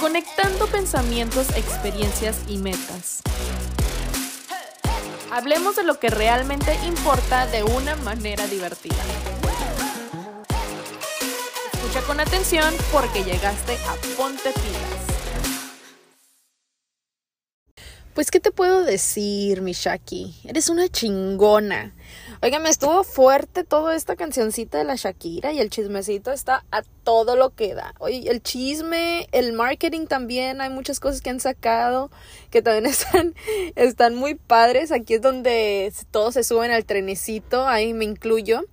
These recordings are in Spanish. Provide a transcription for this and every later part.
Conectando pensamientos, experiencias y metas. Hablemos de lo que realmente importa de una manera divertida. Escucha con atención porque llegaste a Ponte Pilas. Pues, ¿qué te puedo decir, mi Shaki? Eres una chingona. Oiga, me estuvo fuerte toda esta cancioncita de la Shakira y el chismecito está a todo lo que da. Oye, el chisme, el marketing también, hay muchas cosas que han sacado que también están, están muy padres. Aquí es donde todos se suben al trenecito, ahí me incluyo.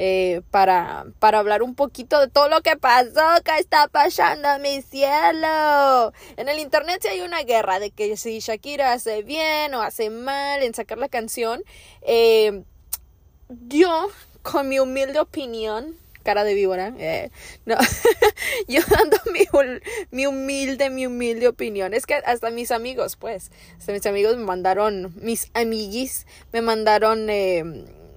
Eh, para, para hablar un poquito de todo lo que pasó, que está pasando, mi cielo. En el internet sí hay una guerra de que si Shakira hace bien o hace mal en sacar la canción. Eh, yo, con mi humilde opinión, cara de víbora, eh, no, yo dando mi, mi, humilde, mi humilde opinión, es que hasta mis amigos, pues, hasta mis amigos me mandaron, mis amiguis, me mandaron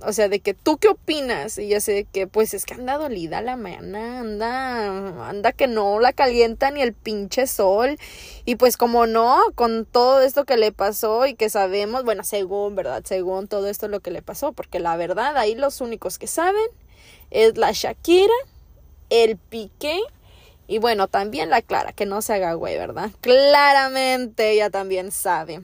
o sea, de que tú qué opinas y ya sé que pues es que anda dolida la mañana, anda, anda que no la calienta ni el pinche sol y pues como no, con todo esto que le pasó y que sabemos, bueno, según, ¿verdad? Según todo esto lo que le pasó, porque la verdad ahí los únicos que saben es la Shakira, el Piqué y bueno, también la Clara, que no se haga güey, ¿verdad? Claramente ella también sabe.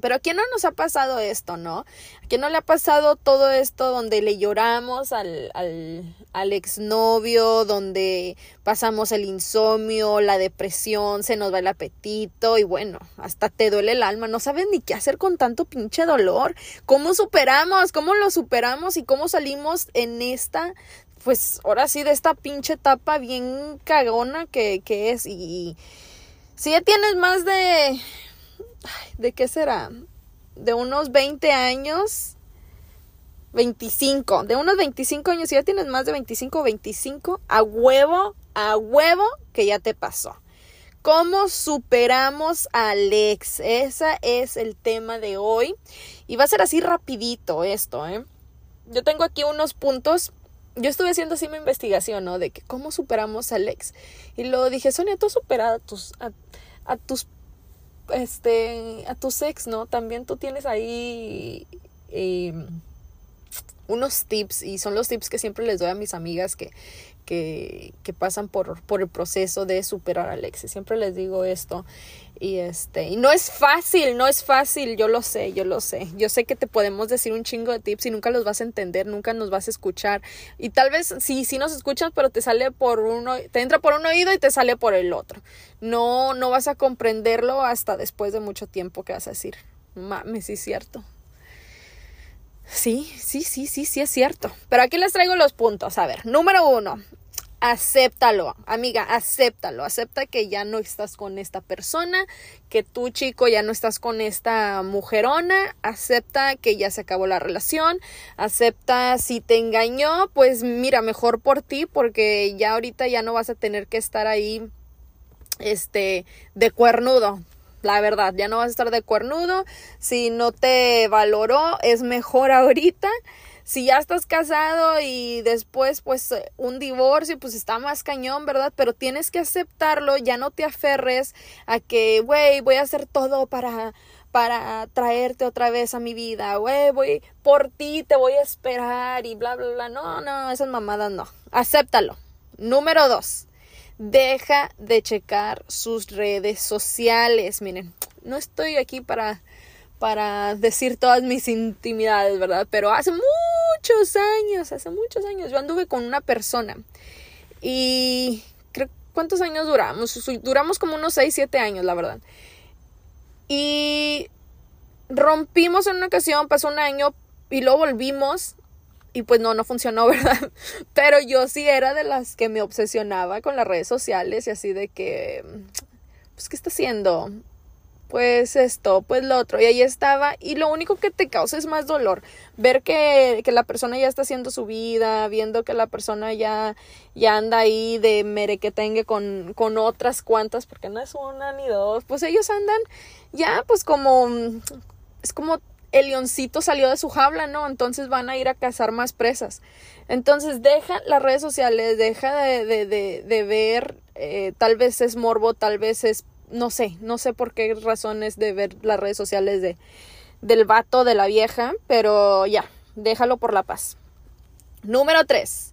Pero a quién no nos ha pasado esto, ¿no? ¿A quién no le ha pasado todo esto donde le lloramos al, al, exnovio, donde pasamos el insomnio, la depresión, se nos va el apetito y bueno, hasta te duele el alma, no sabes ni qué hacer con tanto pinche dolor. ¿Cómo superamos? ¿Cómo lo superamos? ¿Y cómo salimos en esta pues ahora sí, de esta pinche etapa bien cagona que, que es. Y si ya tienes más de ¿de qué será? De unos 20 años, 25, de unos 25 años, si ya tienes más de 25 25, a huevo, a huevo que ya te pasó. ¿Cómo superamos a Alex? Ese es el tema de hoy. Y va a ser así rapidito esto, ¿eh? Yo tengo aquí unos puntos. Yo estuve haciendo así mi investigación, ¿no? De que cómo superamos a Alex. Y luego dije, Sonia, tú has a tus, a tus este, a tu sex, ¿no? También tú tienes ahí em, unos tips y son los tips que siempre les doy a mis amigas que, que, pasan por, por, el proceso de superar a Alexis. Siempre les digo esto. Y este, y no es fácil, no es fácil, yo lo sé, yo lo sé. Yo sé que te podemos decir un chingo de tips y nunca los vas a entender, nunca nos vas a escuchar. Y tal vez sí, sí nos escuchas, pero te sale por uno, te entra por un oído y te sale por el otro. No, no vas a comprenderlo hasta después de mucho tiempo que vas a decir, mames, sí es cierto. Sí, sí, sí, sí, sí es cierto. Pero aquí les traigo los puntos. A ver, número uno, acéptalo, amiga, acéptalo, acepta que ya no estás con esta persona, que tú chico ya no estás con esta mujerona, acepta que ya se acabó la relación, acepta si te engañó, pues mira, mejor por ti porque ya ahorita ya no vas a tener que estar ahí este de cuernudo. La verdad, ya no vas a estar de cuernudo. Si no te valoró, es mejor ahorita si ya estás casado y después pues un divorcio, pues está más cañón, ¿verdad? Pero tienes que aceptarlo, ya no te aferres a que, güey, voy a hacer todo para para traerte otra vez a mi vida, güey, voy por ti, te voy a esperar y bla, bla, bla. No, no, esas mamadas no. Acéptalo. Número dos, deja de checar sus redes sociales. Miren, no estoy aquí para para decir todas mis intimidades, ¿verdad? Pero hace muchos años, hace muchos años, yo anduve con una persona y creo, ¿cuántos años duramos? Duramos como unos 6, 7 años, la verdad. Y rompimos en una ocasión, pasó un año y luego volvimos y pues no, no funcionó, ¿verdad? Pero yo sí era de las que me obsesionaba con las redes sociales y así de que, pues, ¿qué está haciendo? Pues esto, pues lo otro, y ahí estaba, y lo único que te causa es más dolor, ver que, que la persona ya está haciendo su vida, viendo que la persona ya, ya anda ahí de merequetengue con, con otras cuantas, porque no es una ni dos, pues ellos andan ya pues como, es como el leoncito salió de su jaula, ¿no? Entonces van a ir a cazar más presas. Entonces deja las redes sociales, deja de, de, de, de ver, eh, tal vez es morbo, tal vez es, no sé, no sé por qué razones de ver las redes sociales de, del vato, de la vieja, pero ya, déjalo por la paz. Número 3.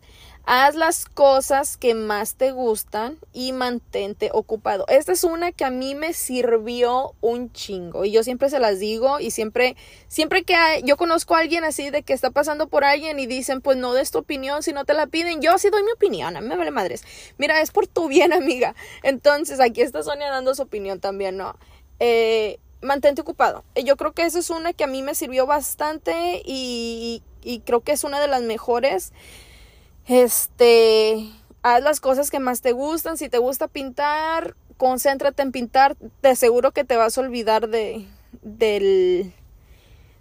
Haz las cosas que más te gustan y mantente ocupado. Esta es una que a mí me sirvió un chingo y yo siempre se las digo y siempre, siempre que yo conozco a alguien así de que está pasando por alguien y dicen, pues no des tu opinión si no te la piden, yo sí doy mi opinión, a mí me vale madres. Mira, es por tu bien, amiga. Entonces, aquí está Sonia dando su opinión también, ¿no? Eh, mantente ocupado. Yo creo que esa es una que a mí me sirvió bastante y creo que es una de las mejores. Este, haz las cosas que más te gustan. Si te gusta pintar, concéntrate en pintar. Te aseguro que te vas a olvidar de, del,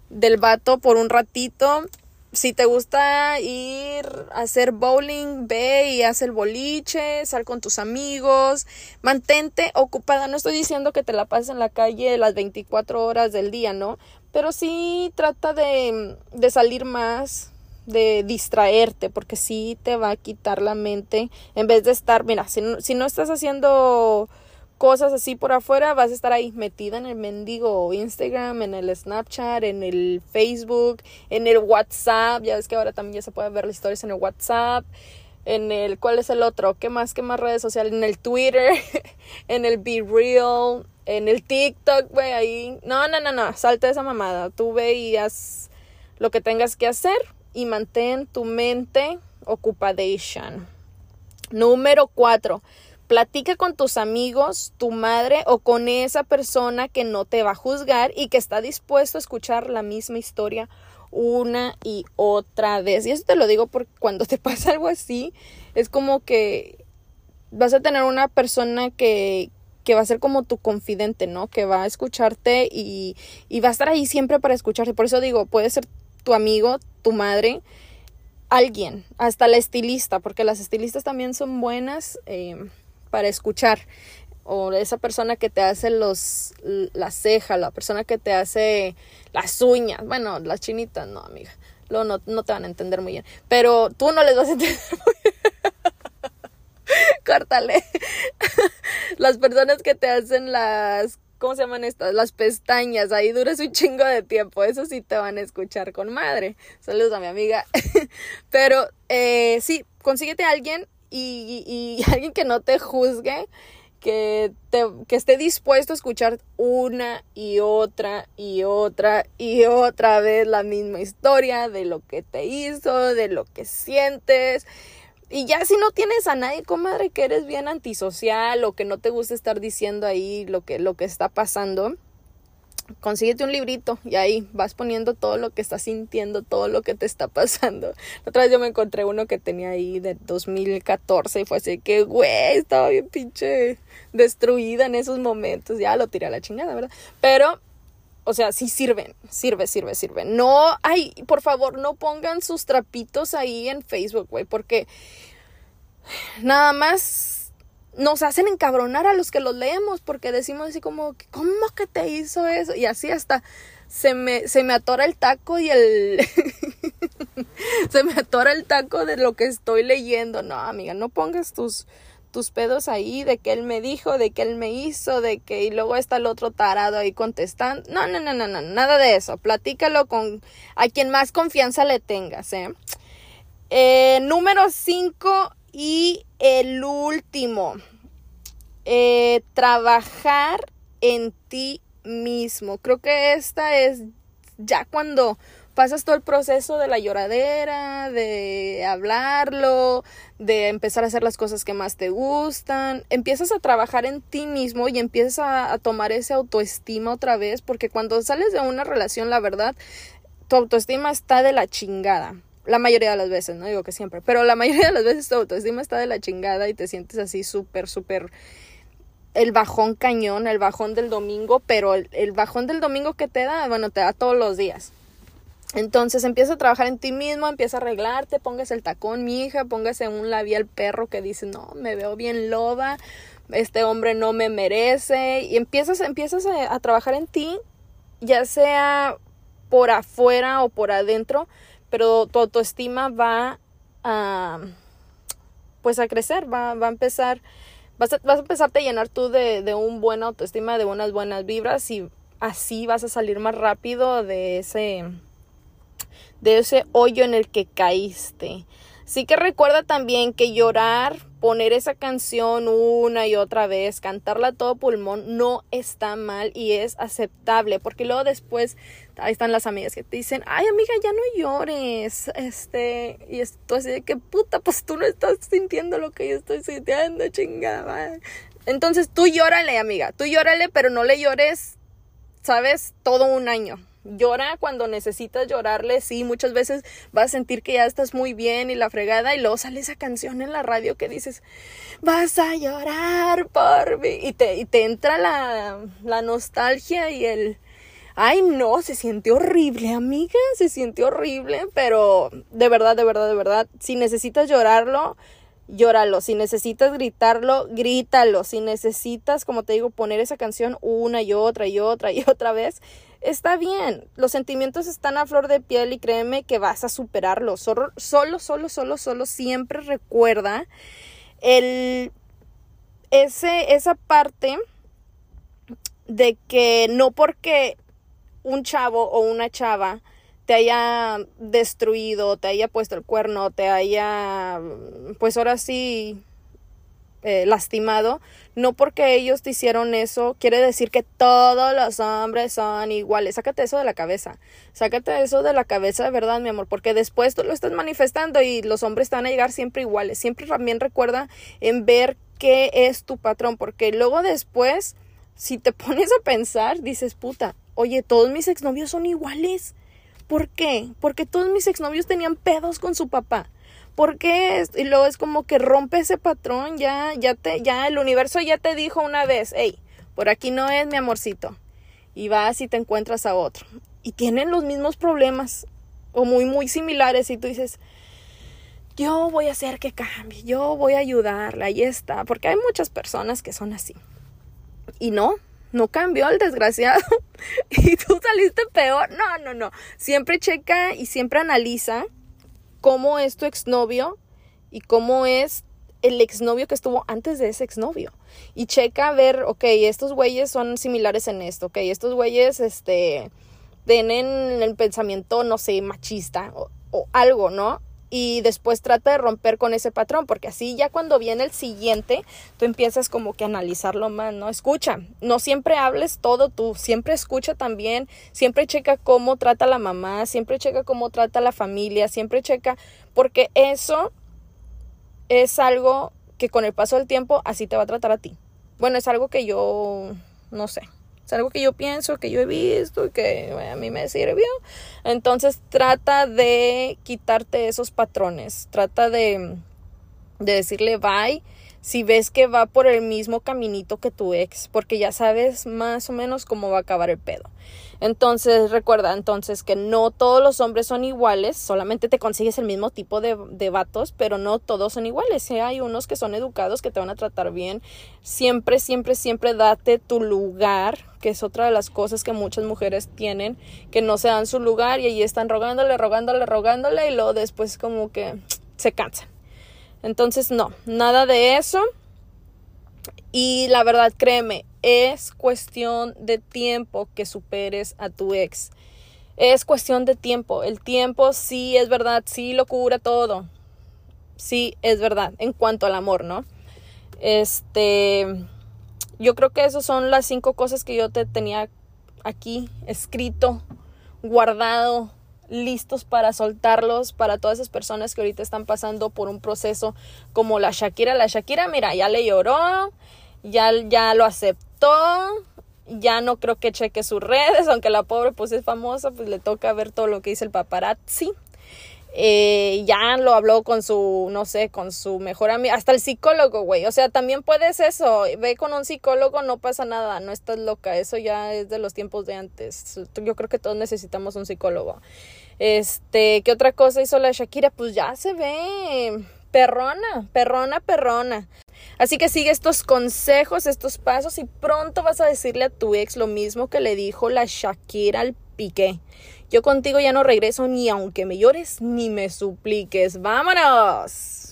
del vato por un ratito. Si te gusta ir a hacer bowling, ve y haz el boliche, sal con tus amigos, mantente ocupada. No estoy diciendo que te la pases en la calle las 24 horas del día, ¿no? Pero sí trata de, de salir más, de distraerte, porque sí te va a quitar la mente en vez de estar, mira, si no, si no estás haciendo cosas así por afuera, vas a estar ahí metida en el mendigo Instagram, en el Snapchat, en el Facebook, en el WhatsApp, ya ves que ahora también ya se puede ver las historias en el WhatsApp, en el, ¿cuál es el otro? ¿Qué más? ¿Qué más redes sociales? En el Twitter, en el Be Real, en el TikTok, güey, ahí. No, no, no, no, salta esa mamada. Tú ve y haz lo que tengas que hacer y mantén tu mente ocupadation. Número cuatro, platica con tus amigos, tu madre o con esa persona que no te va a juzgar y que está dispuesto a escuchar la misma historia una y otra vez. Y eso te lo digo porque cuando te pasa algo así, es como que vas a tener una persona que, que va a ser como tu confidente, ¿no? Que va a escucharte y, y va a estar ahí siempre para escucharte. Por eso digo, puede ser tu amigo, tu madre, alguien, hasta la estilista, porque las estilistas también son buenas eh, para escuchar. O esa persona que te hace los, la ceja, la persona que te hace las uñas. Bueno, las chinitas, no, amiga. Luego no, no te van a entender muy bien. Pero tú no les vas a entender muy bien. Córtale. las personas que te hacen las ¿cómo se llaman estas? Las pestañas, ahí duras un chingo de tiempo, eso sí te van a escuchar con madre. Saludos a mi amiga. Pero eh, sí, consíguete a alguien y, y, alguien que no te juzgue, que, te, que esté dispuesto a escuchar una y otra y otra y otra vez la misma historia de lo que te hizo, de lo que sientes. Y ya si no tienes a nadie, comadre, que eres bien antisocial o que no te gusta estar diciendo ahí lo que, lo que está pasando, consíguete un librito y ahí vas poniendo todo lo que estás sintiendo, todo lo que te está pasando. Otra vez yo me encontré uno que tenía ahí de 2014 y fue así que, güey, estaba bien pinche destruida en esos momentos. Ya lo tiré a la chingada, ¿verdad? Pero o sea, sí sirven, sirve, sirve, sirve. No, ay, por favor, no pongan sus trapitos ahí en Facebook, güey, porque nada más nos hacen encabronar a los que los leemos, porque decimos así como, ¿cómo que te hizo eso? Y así hasta se me, se me atora el taco y el... se me atora el taco de lo que estoy leyendo. No, amiga, no pongas tus tus pedos ahí de que él me dijo, de que él me hizo, de que y luego está el otro tarado ahí contestando. No, no, no, no, no, nada de eso. Platícalo con a quien más confianza le tengas, ¿eh? eh número 5 y el último. Eh, trabajar en ti mismo. Creo que esta es ya cuando pasas todo el proceso de la lloradera, de hablarlo, de empezar a hacer las cosas que más te gustan, empiezas a trabajar en ti mismo y empiezas a, tomar esa autoestima otra vez, porque cuando sales de una relación, la verdad, tu autoestima está de la chingada. La mayoría de las veces, no digo que siempre, pero la mayoría de las veces tu autoestima está de la chingada y te sientes así súper, súper el bajón cañón, el bajón del domingo, pero el, el, bajón del domingo que te da, bueno, te da todos los días. Entonces empieza a trabajar en ti mismo, empieza a arreglarte, póngase el tacón, mi hija, póngase un labial perro que dice, no, me veo bien loba, este hombre no me merece, y empiezas, empiezas a, trabajar en ti, ya sea por afuera o por adentro, pero tu autoestima va a, pues a crecer, va, va a empezar, vas a, vas a empezarte a llenar tú de, de un buen autoestima, de unas buenas vibras y así vas a salir más rápido de ese, de ese hoyo en el que caíste. Sí que recuerda también que llorar, poner esa canción una y otra vez, cantarla a todo pulmón, no está mal y es aceptable, porque luego después ahí están las amigas que te dicen, ay amiga, ya no llores, este, y esto así de que puta, pues tú no estás sintiendo lo que yo estoy sintiendo, chingada. Entonces tú llórale, amiga, tú llórale, pero no le llores, sabes, todo un año Llora cuando necesitas llorarle, sí, muchas veces vas a sentir que ya estás muy bien y la fregada y luego sale esa canción en la radio que dices, vas a llorar por mí y te, y te entra la, la nostalgia y el, ay no, se siente horrible, amiga, se siente horrible, pero de verdad, de verdad, de verdad, si necesitas llorarlo, llóralo. Si necesitas gritarlo, grítalo. Si necesitas, como te digo, poner esa canción una y otra y otra y otra vez, está bien. Los sentimientos están a flor de piel y créeme que vas a superarlo. Solo, solo, solo, solo, solo siempre recuerda el ese, esa parte de que no porque un chavo o una chava te haya destruido, te haya puesto el cuerno, te haya, pues ahora sí, eh, lastimado, no porque ellos te hicieron eso, quiere decir que todos los hombres son iguales. Sácate eso de la cabeza. Sácate eso de la cabeza de verdad, mi amor, porque después tú lo estás manifestando y los hombres te van a llegar siempre iguales. Siempre también recuerda en ver qué es tu patrón, porque luego después, si te pones a pensar, dices, puta, oye, todos mis exnovios son iguales. ¿Por qué? Porque todos mis exnovios tenían pedos con su papá. ¿Por qué? Y luego es como que rompe ese patrón, ya, ya te, ya el universo ya te dijo una vez, hey, por aquí no es mi amorcito. Y vas y te encuentras a otro. Y tienen los mismos problemas, o muy, muy similares, y tú dices, yo voy a hacer que cambie, yo voy a ayudarla, ahí está, porque hay muchas personas que son así. Y no, no cambió el desgraciado y tú saliste peor. No, no, no. Siempre checa y siempre analiza cómo es tu exnovio y cómo es el exnovio que estuvo antes de ese exnovio. Y checa a ver, ok, estos güeyes son similares en esto, ok, estos güeyes, este, tienen el pensamiento, no sé, machista o, o algo, ¿no? Y después trata de romper con ese patrón, porque así ya cuando viene el siguiente, tú empiezas como que a analizarlo más, ¿no? Escucha, no siempre hables todo tú, siempre escucha también, siempre checa cómo trata la mamá, siempre checa cómo trata la familia, siempre checa, porque eso es algo que con el paso del tiempo así te va a tratar a ti. Bueno, es algo que yo no sé, es algo que yo pienso, que yo he visto y que a mí me sirvió. Entonces trata de quitarte esos patrones. Trata de, de decirle bye si ves que va por el mismo caminito que tu ex, porque ya sabes más o menos cómo va a acabar el pedo. Entonces, recuerda entonces que no todos los hombres son iguales, solamente te consigues el mismo tipo de, de vatos, pero no todos son iguales. Hay unos que son educados, que te van a tratar bien. Siempre, siempre, siempre date tu lugar, que es otra de las cosas que muchas mujeres tienen, que no se dan su lugar y ahí están rogándole, rogándole, rogándole y luego después como que se cansan. Entonces, no, nada de eso. Y la verdad, créeme, es cuestión de tiempo que superes a tu ex. Es cuestión de tiempo. El tiempo sí es verdad, sí lo cura todo. Sí es verdad en cuanto al amor, ¿no? Este, yo creo que esas son las cinco cosas que yo te tenía aquí escrito, guardado listos para soltarlos para todas esas personas que ahorita están pasando por un proceso como la Shakira. La Shakira, mira, ya le lloró, ya, ya lo aceptó, ya no creo que cheque sus redes, aunque la pobre pues es famosa, pues le toca ver todo lo que dice el paparazzi. Eh, ya lo habló con su, no sé, con su mejor amigo, hasta el psicólogo, güey. O sea, también puedes eso, ve con un psicólogo, no pasa nada, no estás loca, eso ya es de los tiempos de antes. Yo creo que todos necesitamos un psicólogo. Este, ¿qué otra cosa hizo la Shakira? Pues ya se ve perrona, perrona, perrona. Así que sigue estos consejos, estos pasos y pronto vas a decirle a tu ex lo mismo que le dijo la Shakira al Piqué. Yo contigo ya no regreso ni aunque me llores ni me supliques. ¡Vámonos!